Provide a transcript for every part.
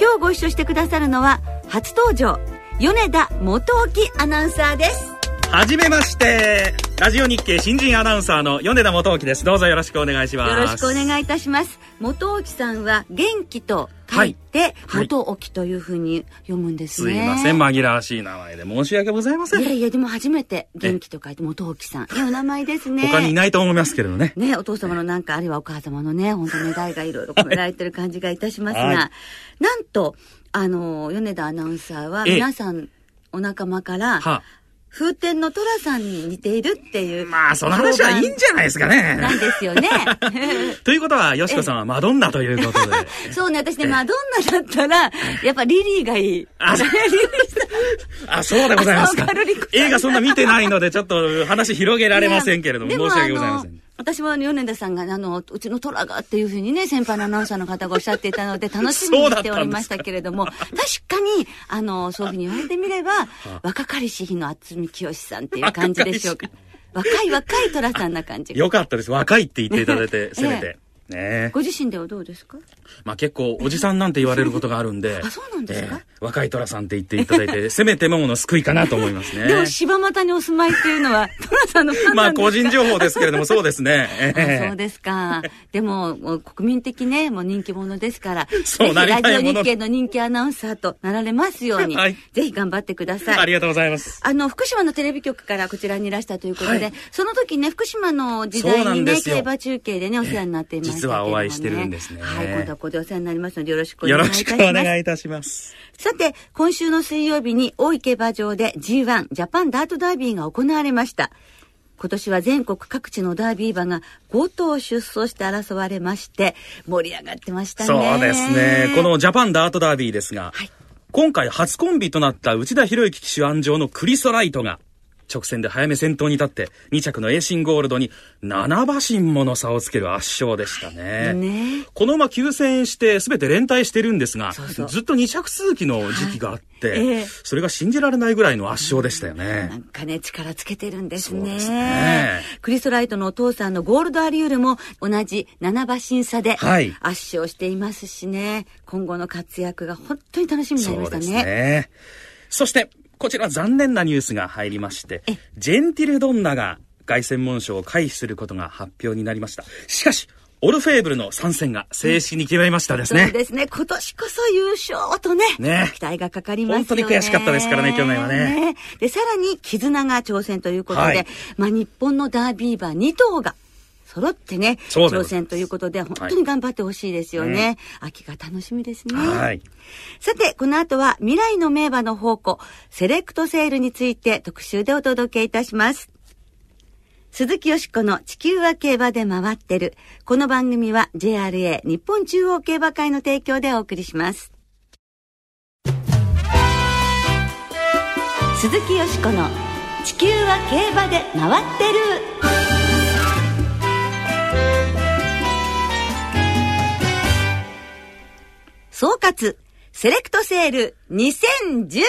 今日ご一緒してくださるのは初登場米田元沖アナウンサーです。はじめましてラジオ日経新人アナウンサーの米田元沖です。どうぞよろしくお願いします。よろしくお願いいたします。元沖さんは元気とはい、元沖というふうに読むんですね、すいません。紛らわしい名前で申し訳ございません。いやいやでも初めて元気と書いて元沖さん。いやお名前ですね。他にいないと思いますけれどね。ねお父様のなんかあるいはお母様のね 本当願いがいろいろ込められてる感じがいたしますが、はい、なんとあの米田アナウンサーは皆さんお仲間から、は風天の寅さんに似ているっていう。まあ、その話はいいんじゃないですかね。なんですよね。ということは、よしこさんはマドンナということで。そうね、私ね、マドンナだったら、やっぱリリーがいい。あ、あそうでございますか。映画そんな見てないので、ちょっと話広げられませんけれども、申し訳ございません。私は米田さんが、あの、うちの虎がっていうふうにね、先輩のアナウンサーの方がおっしゃっていたので、楽しみにしておりましたけれども、確かに、あの、そういうふうに言われてみれば、若かりし日の渥美清さんっていう感じでしょうか。若い若い虎さんな感じ。よかったです。若いって言っていただいて、せめて。ね。ご自身ではどうですか？まあ結構おじさんなんて言われることがあるんで あそうなんですか、えー、若い寅さんって言っていただいて せめてもの救いかなと思いますね。でも柴又にお住まいっていうのは寅さんのファンまあ個人情報ですけれどもそうですね、えー、そうですか。でも国民的ねもう人気者ですからそうなりたいラジオ日経の人気アナウンサーとなられますように、はい、ぜひ頑張ってください。ありがとうございます。あの福島のテレビ局からこちらにいらしたということで、はい、その時ね福島の時代にね競馬中継でねお世話になっていましたけども、ね、実はお会いしてるんですね。はい、今度はここでお世話になりますのでよろしくお願いいたします。よろしくお願いいたします。さて、今週の水曜日に大井競馬場で G1 ジャパンダートダービーが行われました。今年は全国各地のダービー馬が5頭出走して争われまして盛り上がってましたね。そうですね。このジャパンダートダービーですが、はい、今回初コンビとなった内田博之騎手安城のクリソライトが直線で早め先頭に立って、2着のエーシンゴールドに7馬身もの差をつける圧勝でしたね。ねこの馬急戦して全て連帯してるんですがそうそう、ずっと2着続きの時期があって、はいえー、それが信じられないぐらいの圧勝でしたよね。なんかね、力つけてるんですね。すねクリストライトのお父さんのゴールドアリュールも同じ7馬身差で圧勝していますしね、はい、今後の活躍が本当に楽しみになりましたね。そうですね。そして、こちら残念なニュースが入りまして、ジェンティルドンナが凱旋門賞を回避することが発表になりました。しかし、オルフェーブルの参戦が正式に決まりましたですね。そうですね。今年こそ優勝とね。ね。期待がかかりますよね。本当に悔しかったですからね、去年はね。ねで、さらに、絆が挑戦ということで、はい、まあ日本のダービー馬2頭が揃ってね、挑戦ということで、本当に頑張ってほしいですよね、はい、秋が楽しみですね。はい。さて、この後は未来の名馬の宝庫、セレクトセールについて特集でお届けいたします。鈴木よしこの地球は競馬で回ってる。この番組は JRA 日本中央競馬会の提供でお送りします。鈴木よしこの地球は競馬で回ってる。総括セレクトセール2013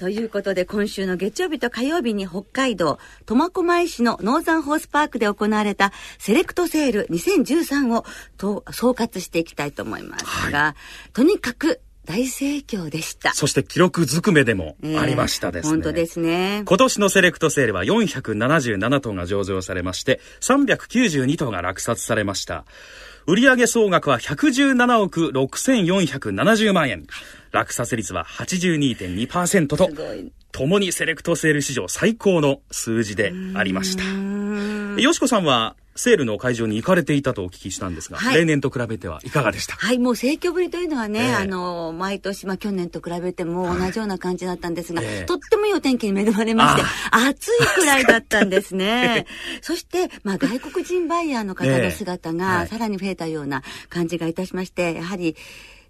ということで今週の月曜日と火曜日に北海道苫小牧市のノーザンホースパークで行われたセレクトセール2013をと総括していきたいと思いますが、はい、とにかく大盛況でした。そして記録ずくめでもありましたですね。えー、本当ですね。今年のセレクトセールは477頭が上場されまして、392頭が落札されました。売上総額は117億6470万円。落札率は82.2%と、ともにセレクトセール史上最高の数字でありました。よしこさんはセールの会場に行かれていたとお聞きしたんですが、はい、例年と比べてはいかがでしたはい、もう盛況ぶりというのはね、えー、あの、毎年、まあ去年と比べても同じような感じだったんですが、えー、とってもいいお天気に恵まれまして、暑いくらいだったんですね。そして、まあ外国人バイヤーの方の姿がさらに増えたような感じがいたしまして、やはり、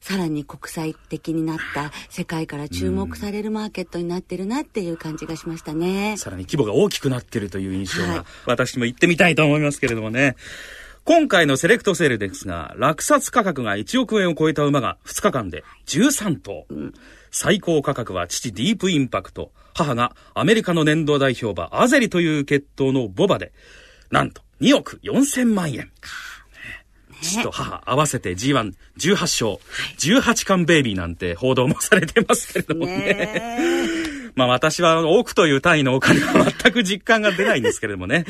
さらに国際的になった世界から注目されるマーケットになってるなっていう感じがしましたね。さらに規模が大きくなってるという印象が、はい、私も行ってみたいと思いますけれどもね。今回のセレクトセールですが、落札価格が1億円を超えた馬が2日間で13頭。うん、最高価格は父ディープインパクト、母がアメリカの年度代表馬アゼリという血統のボバで、なんと2億4000万円。父と母合わせて G118 勝、18冠ベイビーなんて報道もされてますけれどもね。まあ私は億という単位のお金は全く実感が出ないんですけれどもね。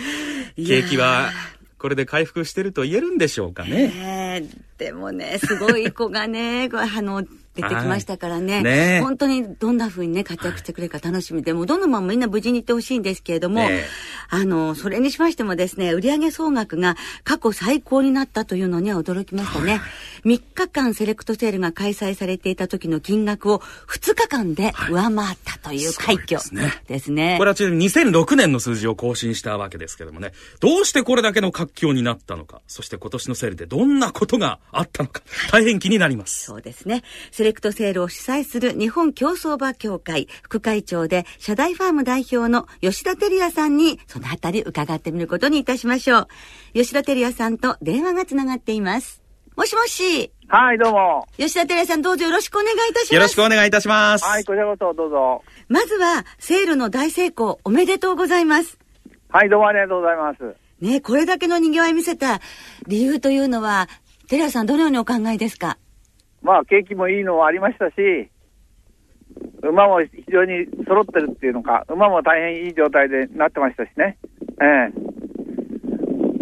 景気はこれで回復してると言えるんでしょうかね。でもね、すごい子がね、あの、出てきましたからね。ね本当にどんな風にね、活躍してくれるか楽しみで、もどのままみんな無事に行ってほしいんですけれども、ね、あの、それにしましてもですね、売上総額が過去最高になったというのには驚きましたね。3日間セレクトセールが開催されていた時の金額を2日間で上回ったという快挙ですね。ですねこれはちなみに2006年の数字を更新したわけですけどもね、どうしてこれだけの活況になったのか、そして今年のセールでどんなことがあったのか、大変気になります。そうですね。セレクトセールを主催する日本競走馬協会副会長で社大ファーム代表の吉田照也さんにそのあたり伺ってみることにいたしましょう。吉田照也さんと電話がつながっています。もしもし。はい、どうも。吉田照也さん、どうぞよろしくお願いいたします。よろしくお願いいたします。はい、こちらこそ、どうぞ。まずは、セールの大成功、おめでとうございます。はい、どうもありがとうございます。ねこれだけの賑わい見せた理由というのは、照屋さん、どのようにお考えですか？まあ、景気もいいのもありましたし、馬も非常に揃ってるっていうのか、馬も大変いい状態でなってましたしね。ええ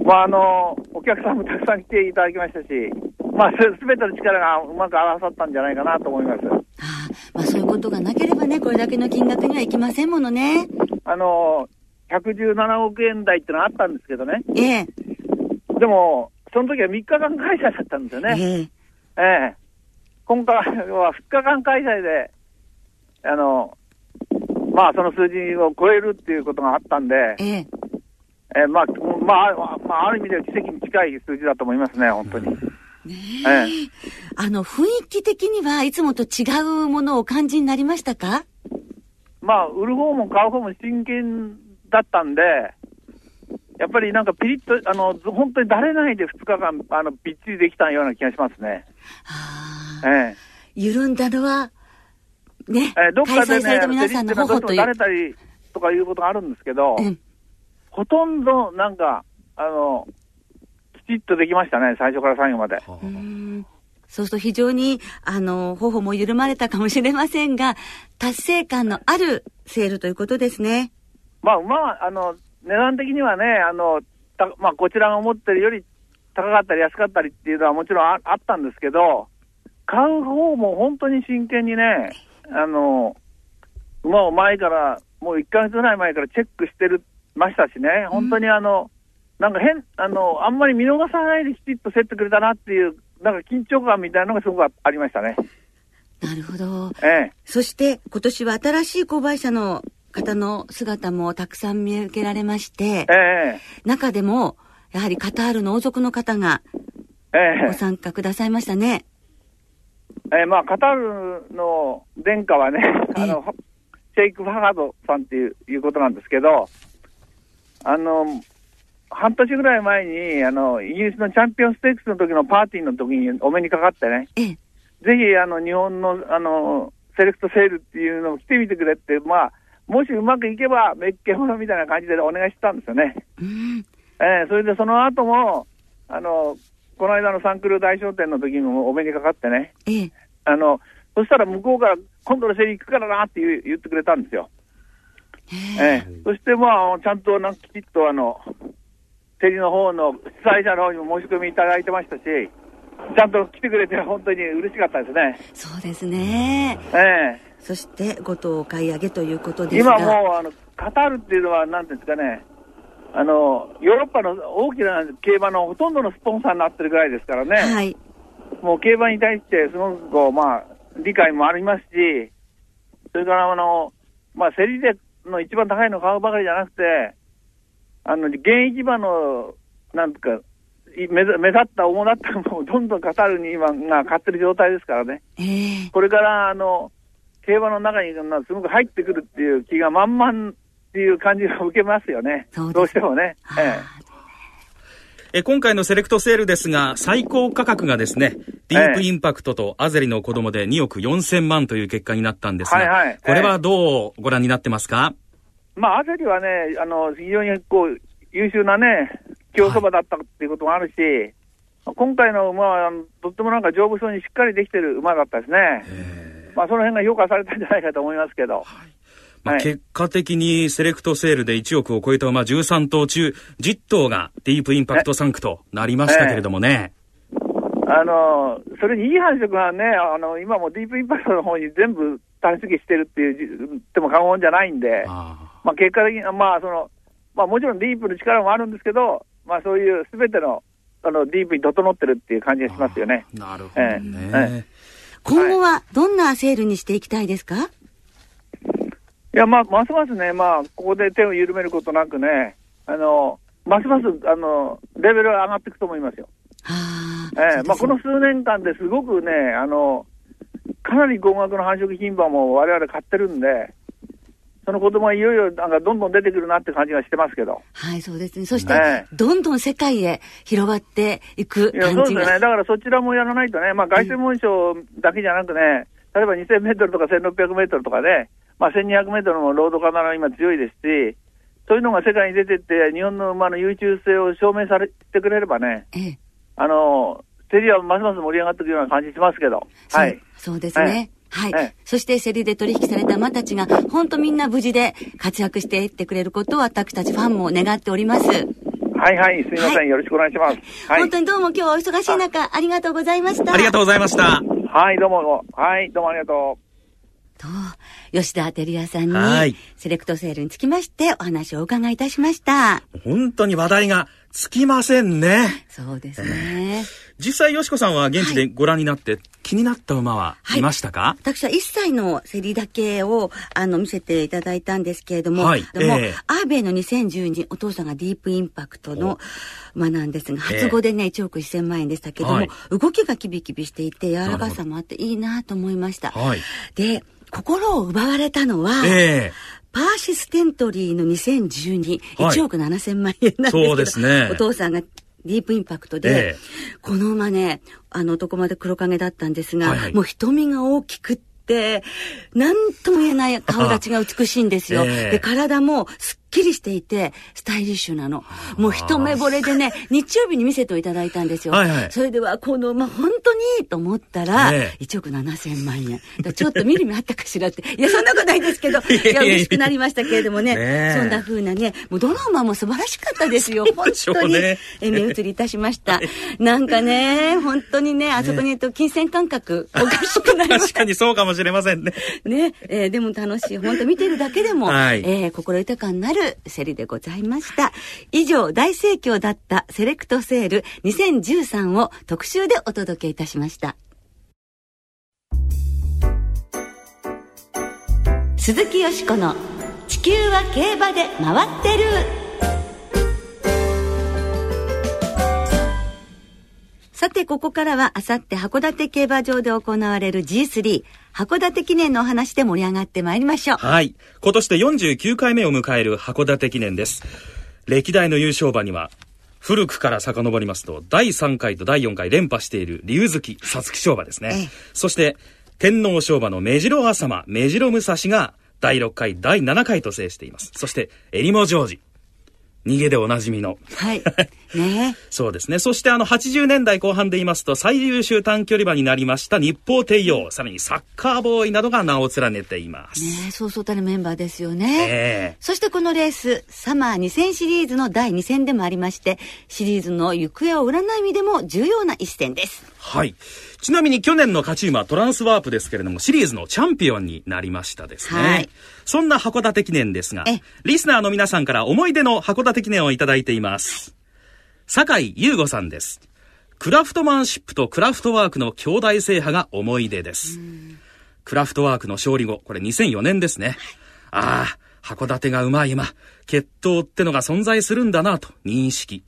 まあ、あの、お客さんもたくさん来ていただきましたし、まあ、すべての力がうまく合わさったんじゃないかなと思います。はあ、まあ、そういうことがなければね、これだけの金額にはいきませんものね。あの、117億円台ってのはあったんですけどね。ええ。でも、その時は3日間開催だったんですよね。ええ。ええ。今回は2日間開催で、あの、まあ、その数字を超えるっていうことがあったんで、ええ。えまあ、まあ、まあ、ある意味では奇跡に近い数字だと思いますね、本当に。ねええ、あの、雰囲気的にはいつもと違うものをお感じになりましたか？まあ、売る方も買う方も真剣だったんで、やっぱりなんかピリッと、あの、本当にだれないで2日間、あの、びっちりできたような気がしますね。はあ。ええ。緩んだのは、ね、えー、どっかでね、され皆さんの頬という。だれたりとかいうことがあるんですけど、うん、ほとんどなんか、あの、きちっとできましたね、最初から最後まで。そうすると非常に、あの、頬も緩まれたかもしれませんが、達成感のあるセールということですね。まあ、馬は、あの、値段的にはね、あの、たまあ、こちらが思ってるより高かったり安かったりっていうのはもちろんああったんですけど、買う方も本当に真剣にね、あの、馬を前から、もう1ヶ月ぐらい前からチェックしてる、ましたしね、本当にあの、うん、なんか変、あの、あんまり見逃さないできちっと競ってくれたなっていう、なんか緊張感みたいなのがすごくありましたね。なるほど。ええ。そして、今年は新しい購買者の方の姿もたくさん見受けられまして、ええ、中でも、やはりカタールの王族の方が、ご参加くださいましたね。ええまあ、カタールの殿下はね、あの、シェイク・ファハドさんっていういうことなんですけど、あの、半年ぐらい前に、あの、イギリスのチャンピオンステークスの時のパーティーの時にお目にかかってね、ぜひ、あの、日本の、あの、セレクトセールっていうのを来てみてくれって、まあ、もしうまくいけば、めっけものみたいな感じでお願いしたんですよね。うん、えー、それでその後も、あの、この間のサンクル大商店の時にもお目にかかってね、ええ、あの、そしたら向こうから今度の競り行くからなって言言ってくれたんですよ。え。えそしてまあ、ちゃんとなんきちっとあの、競りの方の主催者の方にも申し込みいただいてましたし、ちゃんと来てくれて本当に嬉しかったですね。そうですね。ええ。そして、ごとお買い上げということですが。今もう、あの、カタールっていうのは、なんですかね、あの、ヨーロッパの大きな競馬のほとんどのスポンサーになってるぐらいですからね。はい。もう競馬に対してすごくこう、まあ、理解もありますし、それからあの、まあ、競りでの一番高いのを買うばかりじゃなくて、あの、現役馬の、なんとか、目目立った主だったもどんどんカタールに今が買ってる状態ですからね。えー、これからあの競馬の中にすごく入ってくるっていう気が満々っていう感じが受けますよね。どうしてもね。ええ。今回のセレクトセールですが、最高価格がですね、ディープインパクトとアゼリの子供で2億4千万という結果になったんですが、はいはい、これはどうご覧になってますか、まあ、アゼリはね、あの、非常にこう、優秀なね、競走馬だったっていうこともあるし、はい、今回の馬は、とってもなんか丈夫そうにしっかりできてる馬だったですね。まあ、その辺が評価されたんじゃないかと思いますけど。はいまあ、結果的にセレクトセールで1億を超えた馬13頭中10頭がディープインパクト3区となりましたけれどもね。あの、それにいい繁殖がね、あの、今もディープインパクトの方に全部単出してるっていう、っても過言じゃないんで、あまあ結果的に、まあその、まあもちろんディープの力もあるんですけど、まあそういうすべての、あの、ディープに整ってるっていう感じがしますよね。なるほどね、えー、今後はどんなセールにしていきたいですか？いや、まあ、ますますね、まあ、ここで手を緩めることなくね、あの、ますます、あの、レベルが上がっていくと思いますよ。はあ、ええー、まあ、この数年間ですごくね、あの、かなり高額の繁殖牝馬も我々買ってるんで、その子供はいよいよなんかどんどん出てくるなって感じがしてますけど。はい、そうですね。そして、ね、どんどん世界へ広がっていく感じが。いや、そうですね。だからそちらもやらないとね、まあ外専門賞だけじゃなくね、例えば2000メートルとか1600メートルとかね、まあ、1200メートルもロードカナダは今強いですし、そういうのが世界に出てって、日本の馬の優秀性を証明されてくれればね、ええ、あの、競りはますます盛り上がっていくような感じしますけど。はい。そうですね。はい。はい、そして競りで取引された馬たちが、本当みんな無事で活躍していってくれることを私たちファンも願っております。はいはい、すみません、はい、よろしくお願いします。はい、本当にどうも今日はお忙しい中、ありがとうございました。ありがとうございました。はい、どうも、はい、どうもありがとう。と、吉田照也さんに、セレクトセールにつきましてお話をお伺いいたしました。本当に話題がつきませんね。そうですね。実際、よしこさんは現地でご覧になって、気になった馬はい。ましたか、はい、私は1歳の競りだけを、あの、見せていただいたんですけれども、はい、でも、えー、アーベイの2012、お父さんがディープインパクトの馬なんですが、初語でね、1億1000万円でしたけども、はい、動きがキビキビしていて、柔らかさもあっていいなと思いました。で、心を奪われたのは、えー、パーシステントリーの2012、はい、1億7000万円なんですけど、そうですね、お父さんがディープインパクトで、えー、この馬ね、あの男まで黒影だったんですが、はいはい、もう瞳が大きくって、なんとも言えない顔立ちが美しいんですよ。えー、で、体もすっきりしていて、スタイリッシュなの。もう一目惚れでね、日曜日に見せていただいたんですよ。はいはい、それでは、この、まあ、本当にと思ったら、ね、1億7千万円。ちょっと見る目あったかしらって。いや、そんなことないですけど、いや、嬉しくなりましたけれどもね、ねそんな風なね、もうどの馬も素晴らしかったですよ。本当に、ね、え目移りいたしました。なんかね、本当にね、あそこにいると金銭感覚、おかしくなりました。確かにそうかもしれませんね。ね、えー、でも楽しい。本当見てるだけでも、はい、えー、心豊かになる競りでございました。以上、大盛況だったセレクトセール2013を特集でお届けいたしました。鈴木よしこの地球は競馬で回ってる。さて、ここからは、あさって函館競馬場で行われる G3、函館記念のお話で盛り上がってまいりましょう。はい。今年で49回目を迎える函館記念です。歴代の優勝馬には、古くから遡りますと、第3回と第4回連覇している竜月、皐月賞馬ですね。ええ、そして、天皇賞馬の目白朝間、目白武蔵が第6回、第7回と制しています。そして、襟裳ジョージ。逃げでおなじみの。はい。ねそうですね。そしてあの80年代後半で言いますと最優秀短距離馬になりました日報帝王、さらにサッカーボーイなどが名を連ねています。ねそうそうたるメンバーですよね。えー、そしてこのレース、サマー2000シリーズの第2戦でもありまして、シリーズの行方を占う意味でも重要な一戦です。はい。ちなみに去年の勝ち馬トランスワープですけれども、シリーズのチャンピオンになりましたですね。はい。そんな函館記念ですが、リスナーの皆さんから思い出の函館記念をいただいています。酒井優吾さんです。クラフトマンシップとクラフトワークの兄弟制覇が思い出です。クラフトワークの勝利後、これ2004年ですね。ああ、函館がうまい馬、血統ってのが存在するんだなと認識。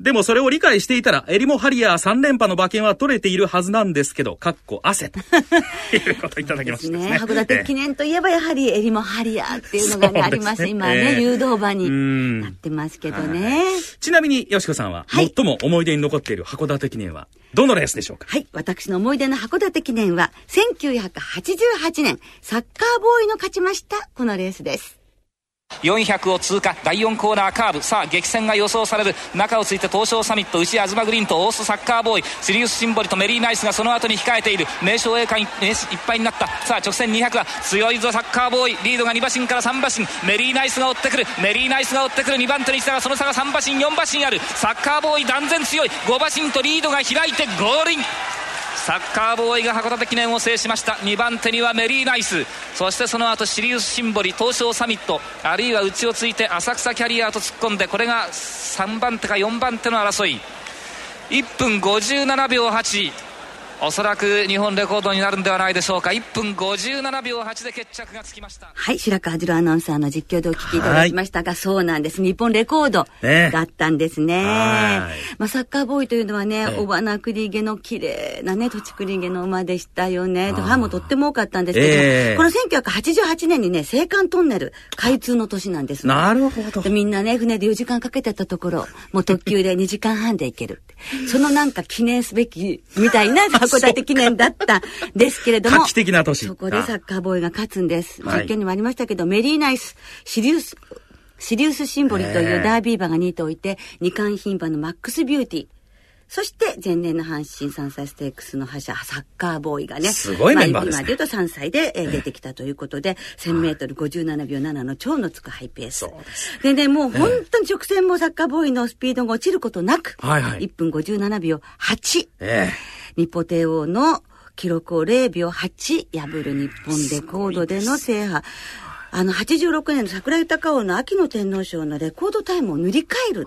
でもそれを理解していたら、エリモハリアー3連覇の馬券は取れているはずなんですけど、かっこ汗と いうこといただきましたね。ね函館記念といえばやはりエリモハリアーっていうのがね、あります。今ね、誘導馬になってますけどね。ちなみに、よしこさんは、最も思い出に残っている函館記念は、どのレースでしょうか？はい。私の思い出の函館記念は、1988年、サッカーボーイの勝ちました、このレースです。400を通過。第4コーナーカーブ。さあ激戦が予想される。中をついて東証サミット。牛東グリーンとオースサッカーボーイ。シリウスシンボリとメリーナイスがその後に控えている。名称栄冠いっぱいになった。さあ直線200は強いぞサッカーボーイ。リードが2馬身から3馬身。メリーナイスが追ってくる。メリーナイスが追ってくる。2番手にしたらその差が3馬身4馬身ある。サッカーボーイ断然強い。5馬身とリードが開いてゴールイン。サッカーボーイが函館記念を制しました。2番手にはメリーナイス。そしてその後シリウスシンボリ東証サミット。あるいは内をついて浅草キャリアと突っ込んでこれが3番手か4番手の争い。1分57秒8おそらく日本レコードになるんではないでしょうか。1分57秒8で決着がつきました。はい、白川次郎アナウンサーの実況でお聞きいただきましたが、そうなんです。日本レコードだったんですね。ねまあ、サッカーボーイというのはね、小花栗毛の綺麗なね、土地栗毛の馬でしたよね。ファンもとっても多かったんですけど、えー、この1988年にね、青函トンネル開通の年なんです。なるほど。みんなね、船で4時間かけてたところ、もう特急で2時間半で行ける。そのなんか記念すべきみたいな 函館記念だったんですけれども。そこでサッカーボーイが勝つんです。実験にもありましたけど、メリーナイス、シリウス、シリウスシンボリというダービー馬が2頭いて、二冠牝馬のマックスビューティー。そして前年の阪神3歳ステークスの覇者サッカーボーイがねすごいメンバーです、ね、今で言うと3歳で、えー、出てきたということで、1000メートル57秒7の超のつくハイペース。でねもう本当に直線もサッカーボーイのスピードが落ちることなく、はいはい、1分57秒8、えー、日本帝王の記録を0秒8破る日本レコードでの制覇。あの、86年の桜豊王の秋の天皇賞のレコードタイムを塗り替える。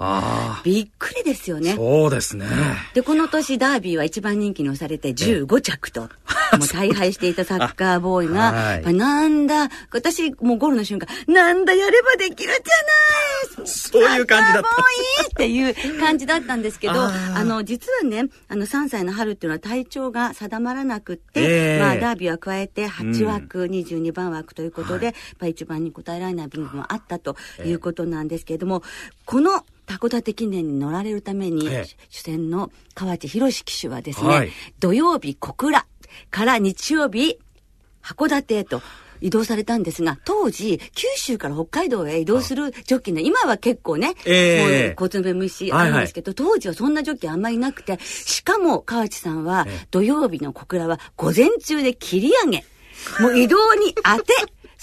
びっくりですよね。そうですね。で、この年ダービーは一番人気に押されて15着と。もう大敗していたサッカーボーイが、はい、なんだ、私、もうゴールの瞬間、なんだ、やればできるじゃないそういう感じだった。サッカーボーイっていう感じだったんですけど、あの、実はね、あの、3歳の春っていうのは体調が定まらなくって、えー、まあ、ダービーは加えて8枠、うん、22番枠ということで、はい、一番に答えられない部分もあったということなんですけれども、この函館記念に乗られるために、主戦の河内博騎手はですね、はい、土曜日小倉から日曜日函館へと移動されたんですが、当時、九州から北海道へ移動するジョッキーの、今は結構ね、えー、もう交通の弁無視あるんですけど、はいはい、当時はそんなジョッキーあんまりなくて、しかも河内さんは、土曜日の小倉は午前中で切り上げ、もう移動に当て、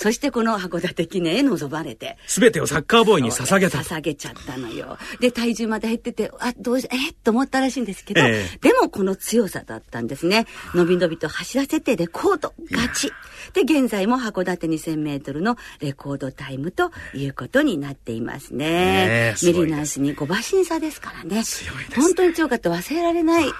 そしてこの函館記念へ臨まれて。すべてをサッカーボーイに捧げた。捧げちゃったのよ。で、体重まで減ってて、あ、どうし、えっと思ったらしいんですけど、えー、でもこの強さだったんですね。のびのびと走らせてレコード、勝ち。で、現在も函館2000メートルのレコードタイムということになっていますね。メリナースに5馬審査ですからね。強いです、ね、本当に強かった忘れられない。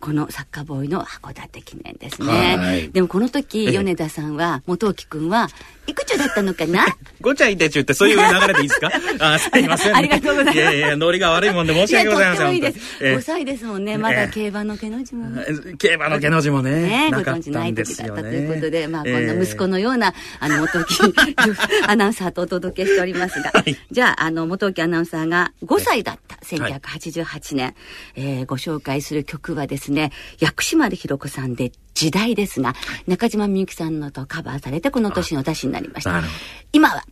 このサッカーボーイの函館記念ですね。でもこの時、米田さんは、元木君は、いくつだったのかな？ごちゃいてちゅってそういう流れでいいですか？あすいません、ありがとうございます。いやいや、ノリが悪いもんで申し訳ございません。といいです。5歳ですもんね。まだ競馬の毛の字も。競馬の毛の字もね。ねご存知ない時だったということで、まあこんな息子のような、あの、元木 アナウンサーとお届けしておりますが、じゃあ、あの、元木アナウンサーが5歳だった1988年、えご紹介する曲はですね、薬師丸ひろ子さんで時代ですが、中島みゆきさんのとカバーされてこの年の歌詞になりました。今は、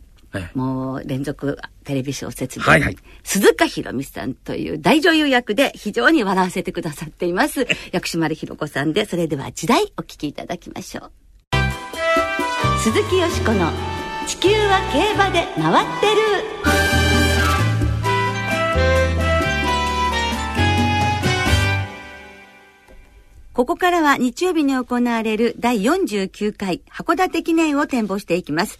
もう連続テレビ小説で、はいはい、鈴鹿ひろみさんという大女優役で非常に笑わせてくださっています。薬師丸ひろ子さんで、それでは時代お聴きいただきましょう。鈴木よしこの地球は競馬で回ってる。ここからは日曜日に行われる第49回函館記念を展望していきます。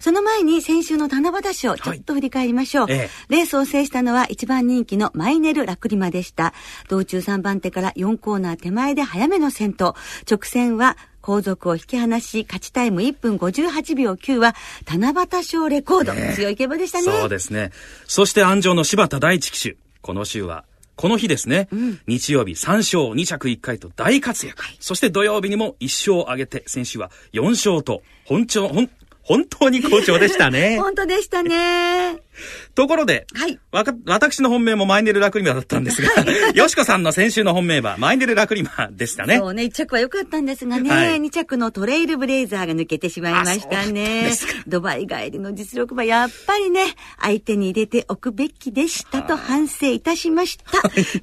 その前に先週の七夕賞、ちょっと振り返りましょう。はいええ、レースを制したのは一番人気のマイネル・ラクリマでした。道中3番手から4コーナー手前で早めの先頭。直線は後続を引き離し、勝ちタイム1分58秒9は、七夕賞レコード。ね、強い競馬でしたね。そうですね。そして安城の柴田大地騎手。この週は、この日ですね、うん、日曜日3勝2着1回と大活躍。はい、そして土曜日にも1勝を挙げて、先週は4勝と、本調、本、本当に好調でしたね。本当でしたね。ところで、はい。わか、私の本命もマイネルラクリマだったんですが、よしこさんの先週の本命はマイネルラクリマでしたね。そうね、1着は良かったんですがね、はい、2着のトレイルブレイザーが抜けてしまいましたね。ドバイ帰りの実力はやっぱりね、相手に入れておくべきでしたと反省いたしました。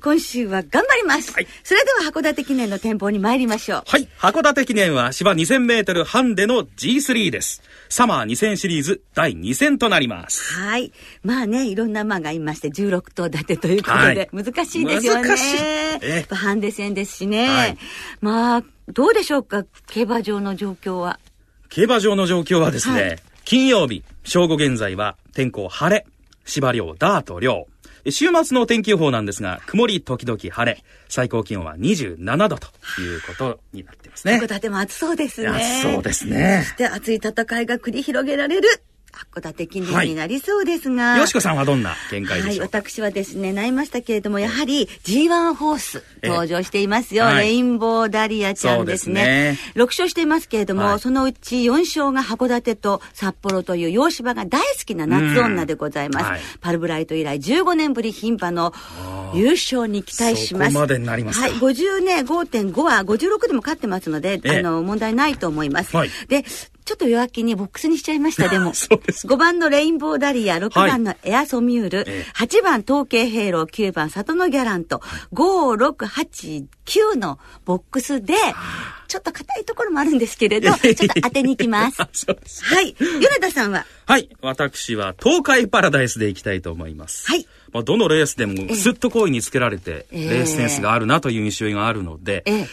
今週は頑張ります。はい、それでは函館記念の展望に参りましょう。はい。函館記念は芝2000メートルハンデの G3 です。サマー2000シリーズ第2戦となります。はい。まあね、いろんな馬がいまして、16頭立てということで、はい、難しいですよね。難しい。えハンデ戦ですしね。はい、まあ、どうでしょうか、競馬場の状況は？競馬場の状況はですね、はい、金曜日、正午現在は天候晴れ、芝涼、ダート涼、週末の天気予報なんですが、曇り時々晴れ、最高気温は27度ということになっていますね。函館も暑そうですね。暑そうですね。そして熱い戦いが繰り広げられる函館記念になりそうですが。よしこさんはどんな見解でしょうはい、私はですね、なりましたけれども、やはり G1 ホース登場していますよ。レインボーダリアちゃんですね。すね6勝していますけれども、はい、そのうち4勝が函館と札幌という洋芝が大好きな夏女でございます。はい、パルブライト以来15年ぶり牝馬の優勝に期待します。そこまでになりますはい、50ね、5.5は56でも勝ってますので、あの、問題ないと思います。はい、で、ちょっと弱気にボックスにしちゃいました、でも。そうです。5番のレインボーダリア、6番のエアソミュール、はい、8番統計ヘイロー、9番里のギャラント、5、6、8、9のボックスで、ちょっと硬いところもあるんですけれど、ちょっと当てに行きます。そうです。はい。米田さんは？はい。私は東海パラダイスで行きたいと思います。はい。まあ、どのレースでもすっと好意につけられて、レースセンスがあるなという印象があるので、えー、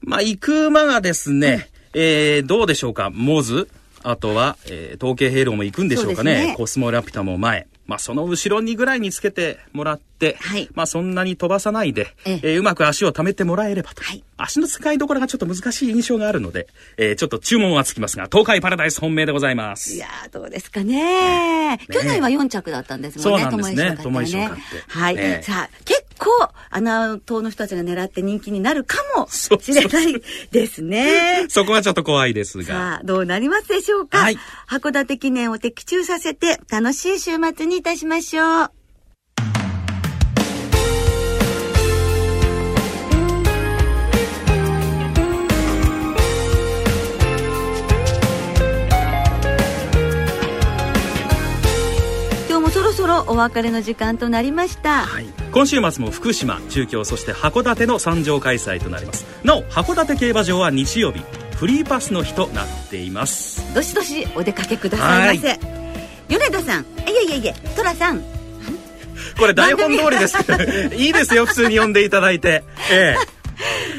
まあ、行く馬がですね、えー、どうでしょうか、モズ、あとは、えー、統計ヘイローも行くんでしょうかね？ねコスモラピュタも前。まあ、その後ろにぐらいにつけてもらって、はい、まあ、そんなに飛ばさないで、ええー、うまく足を溜めてもらえればと。はい、足の使いどころがちょっと難しい印象があるので、えー、ちょっと注文はつきますが、東海パラダイス本命でございます。いやどうですかね、ね、去年は4着だったんですもんね。そうなんですね。友一賞勝って。はい。ね、さあ、結構、穴党の人たちが狙って人気になるかもしれないですね。そこはちょっと怖いですが。さあ、どうなりますでしょうか？はい。函館記念を的中させて、楽しい週末にいたしましょう。ろお別れの時間となりました、はい、今週末も福島中京そして函館の参上開催となります。なお函館競馬場は日曜日フリーパスの日となっています。どしどしお出かけくださいませ。米田さんいえいえいえ寅さん。これ台本通りです。い。いですよ普通に読んでいただいて。ええ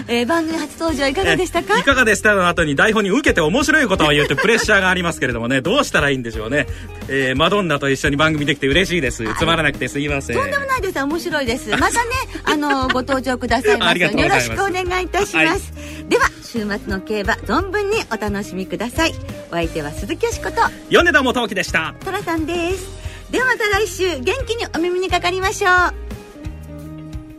えー、番組初登場いかがでしたか？いかがでした？の後に台本に受けて面白いことを言うってプレッシャーがありますけれどもね。どうしたらいいんでしょうね、えー、マドンナと一緒に番組できて嬉しいです。つまらなくてすいません。とんでもないです。面白いです。またね あのご登場くださいますよ。ろしくお願いいたします、はい、では週末の競馬存分にお楽しみください。お相手は鈴木よしこと米田元樹でした。寅さんです。ではまた来週元気にお耳にかかりましょう